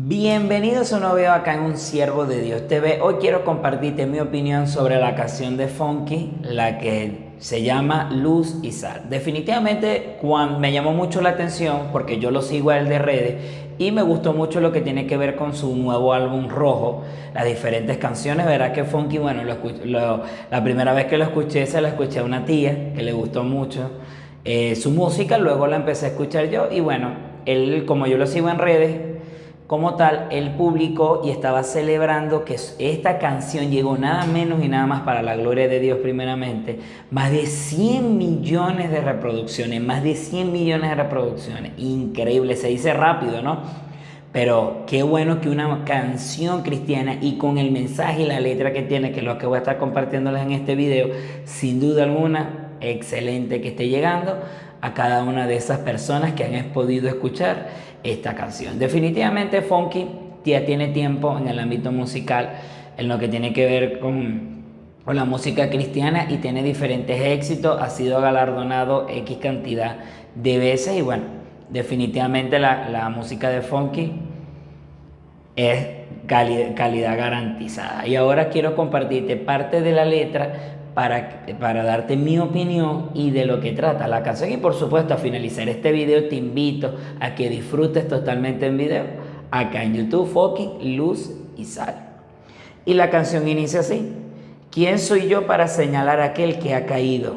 Bienvenidos a un nuevo acá en Un Siervo de Dios TV. Hoy quiero compartirte mi opinión sobre la canción de Funky, la que se llama Luz y Sal. Definitivamente cuando me llamó mucho la atención porque yo lo sigo a él de redes y me gustó mucho lo que tiene que ver con su nuevo álbum rojo, las diferentes canciones. Verá que Funky, bueno, la primera vez que lo escuché se la escuché a una tía que le gustó mucho eh, su música, luego la empecé a escuchar yo y bueno, él como yo lo sigo en redes, como tal, él publicó y estaba celebrando que esta canción llegó nada menos y nada más para la gloria de Dios primeramente, más de 100 millones de reproducciones, más de 100 millones de reproducciones. Increíble, se dice rápido, ¿no? Pero qué bueno que una canción cristiana y con el mensaje y la letra que tiene, que es lo que voy a estar compartiéndoles en este video, sin duda alguna, excelente que esté llegando a cada una de esas personas que han podido escuchar esta canción. Definitivamente Funky ya tiene tiempo en el ámbito musical, en lo que tiene que ver con, con la música cristiana y tiene diferentes éxitos, ha sido galardonado X cantidad de veces y bueno, definitivamente la, la música de Funky es calidad, calidad garantizada. Y ahora quiero compartirte parte de la letra para, para darte mi opinión y de lo que trata la canción. Y por supuesto, a finalizar este video te invito a que disfrutes totalmente en video acá en YouTube, Fucking Luz y Sal. Y la canción inicia así. ¿Quién soy yo para señalar a aquel que ha caído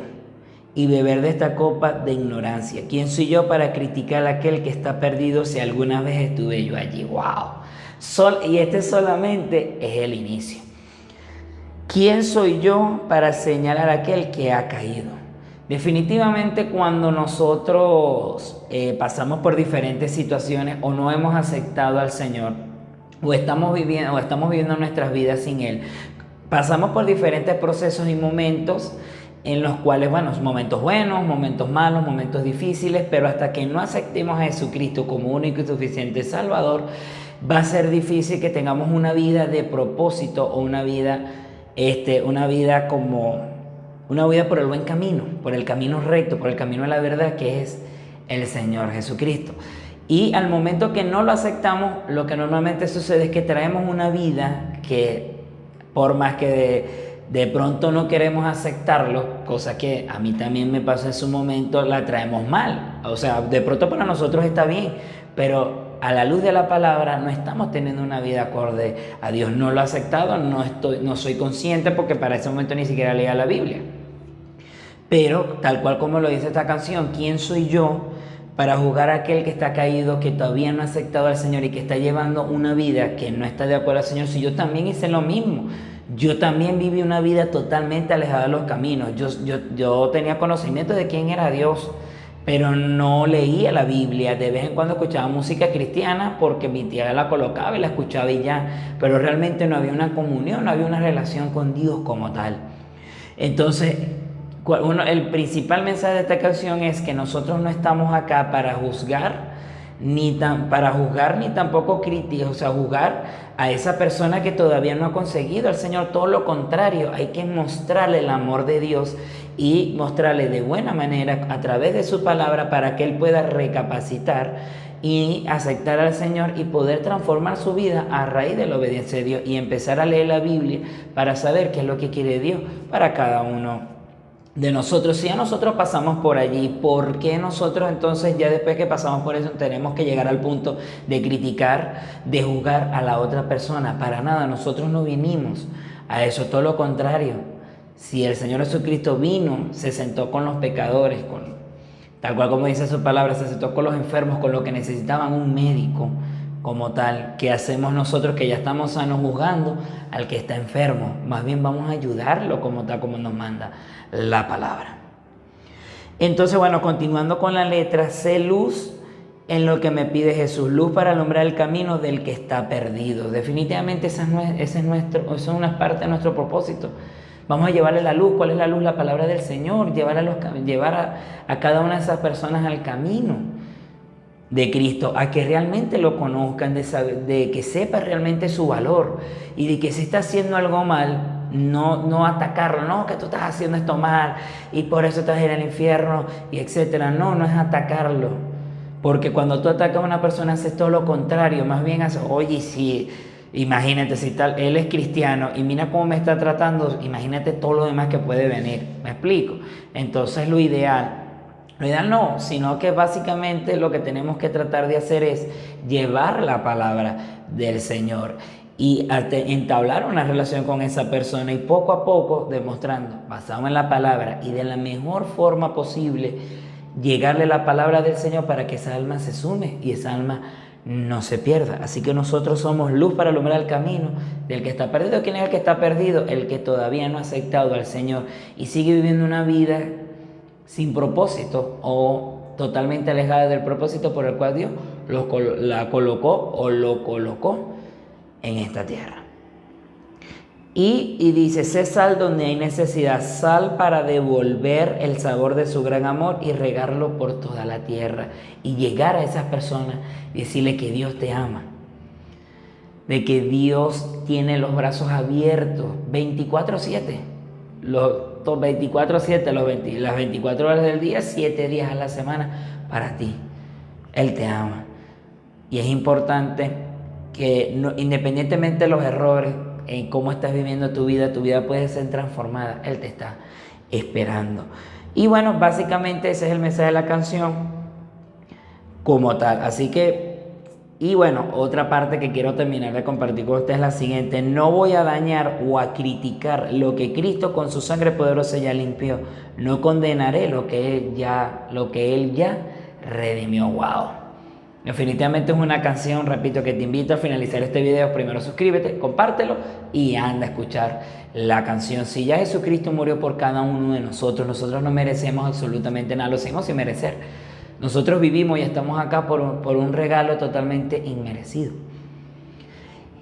y beber de esta copa de ignorancia? ¿Quién soy yo para criticar a aquel que está perdido si alguna vez estuve yo allí? ¡Wow! Sol, y este solamente es el inicio. ¿Quién soy yo para señalar a aquel que ha caído? Definitivamente cuando nosotros eh, pasamos por diferentes situaciones o no hemos aceptado al Señor o estamos viviendo o estamos viviendo nuestras vidas sin Él, pasamos por diferentes procesos y momentos en los cuales, bueno, momentos buenos, momentos malos, momentos difíciles, pero hasta que no aceptemos a Jesucristo como único y suficiente Salvador, va a ser difícil que tengamos una vida de propósito o una vida este, una vida como una vida por el buen camino, por el camino recto, por el camino de la verdad que es el Señor Jesucristo. Y al momento que no lo aceptamos, lo que normalmente sucede es que traemos una vida que por más que de, de pronto no queremos aceptarlo, cosa que a mí también me pasó en su momento, la traemos mal. O sea, de pronto para nosotros está bien, pero a la luz de la palabra no estamos teniendo una vida acorde a Dios. No lo he aceptado, no, estoy, no soy consciente porque para ese momento ni siquiera leía la Biblia. Pero tal cual como lo dice esta canción, ¿quién soy yo para juzgar a aquel que está caído, que todavía no ha aceptado al Señor y que está llevando una vida que no está de acuerdo al Señor? Si yo también hice lo mismo. Yo también viví una vida totalmente alejada de los caminos. Yo, yo, yo tenía conocimiento de quién era Dios pero no leía la Biblia. De vez en cuando escuchaba música cristiana porque mi tía la colocaba y la escuchaba y ya, pero realmente no había una comunión, no había una relación con Dios como tal. Entonces, el principal mensaje de esta canción es que nosotros no estamos acá para juzgar, ni tan, para juzgar ni tampoco criticar, o sea, juzgar a esa persona que todavía no ha conseguido al Señor. Todo lo contrario, hay que mostrarle el amor de Dios y mostrarle de buena manera a través de su palabra para que él pueda recapacitar y aceptar al Señor y poder transformar su vida a raíz de la obediencia de Dios y empezar a leer la Biblia para saber qué es lo que quiere Dios para cada uno de nosotros. Si ya nosotros pasamos por allí, ¿por qué nosotros entonces ya después que pasamos por eso tenemos que llegar al punto de criticar, de juzgar a la otra persona? Para nada, nosotros no vinimos a eso, todo lo contrario. Si el Señor Jesucristo vino, se sentó con los pecadores, con, tal cual como dice su palabra, se sentó con los enfermos, con los que necesitaban un médico como tal, ¿qué hacemos nosotros que ya estamos sanos juzgando al que está enfermo? Más bien vamos a ayudarlo como tal como nos manda la palabra. Entonces, bueno, continuando con la letra, sé luz en lo que me pide Jesús, luz para alumbrar el camino del que está perdido. Definitivamente esa es, es nuestro, esa es una parte de nuestro propósito. Vamos a llevarle la luz. ¿Cuál es la luz? La palabra del Señor. Llevar a, los, llevar a, a cada una de esas personas al camino de Cristo, a que realmente lo conozcan, de, de que sepa realmente su valor y de que si está haciendo algo mal, no, no atacarlo, no, que tú estás haciendo esto mal y por eso estás en el infierno y etcétera. No, no es atacarlo, Porque cuando tú atacas a una persona haces todo lo contrario, más bien haces, oye, si, imagínate si tal, él es cristiano y mira cómo me está tratando, imagínate todo lo demás que puede venir, ¿me explico? Entonces lo ideal lo ideal no, sino que básicamente lo que tenemos que tratar de hacer es llevar la palabra del Señor y entablar una relación con esa persona y poco a poco demostrando, basado en la palabra y de la mejor forma posible, llegarle la palabra del Señor para que esa alma se sume y esa alma no se pierda. Así que nosotros somos luz para alumbrar el camino del que está perdido. ¿Quién es el que está perdido? El que todavía no ha aceptado al Señor y sigue viviendo una vida sin propósito o totalmente alejada del propósito por el cual Dios la colocó o lo colocó en esta tierra. Y, y, dice, sé sal donde hay necesidad, sal para devolver el sabor de su gran amor y regarlo por toda la tierra. Y llegar a esas personas y decirle que Dios te ama. De que Dios tiene los brazos abiertos 24/7. Los 24/7, los las 24 horas del día, 7 días a la semana para ti. Él te ama. Y es importante que independientemente de los errores, en cómo estás viviendo tu vida, tu vida puede ser transformada. Él te está esperando. Y bueno, básicamente ese es el mensaje de la canción como tal. Así que, y bueno, otra parte que quiero terminar de compartir con ustedes es la siguiente. No voy a dañar o a criticar lo que Cristo con su sangre poderosa ya limpió. No condenaré lo que Él ya, redimió. Wow. Definitivamente es una canción, repito, que te invito a finalizar este video. Primero suscríbete, compártelo y anda a escuchar la canción. Si ya Jesucristo murió por cada uno de nosotros, nosotros no merecemos absolutamente nada, lo hacemos sin merecer. Nosotros vivimos y estamos acá por, por un regalo totalmente inmerecido.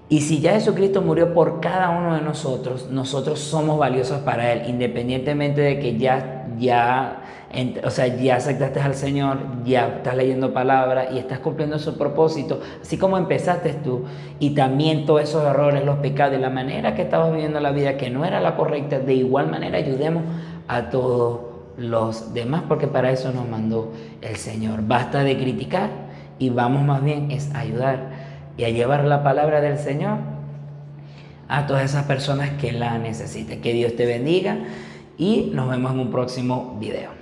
Y si ya Jesucristo murió por cada uno de nosotros, nosotros somos valiosos para Él, independientemente de que ya, ya, o sea, ya aceptaste al Señor, ya estás leyendo palabra y estás cumpliendo su propósito, así como empezaste tú, y también todos esos errores, los pecados, de la manera que estabas viviendo la vida que no era la correcta, de igual manera ayudemos a todos los demás, porque para eso nos mandó el Señor. Basta de criticar y vamos más bien es ayudar y a llevar la palabra del Señor a todas esas personas que la necesiten. Que Dios te bendiga y nos vemos en un próximo video.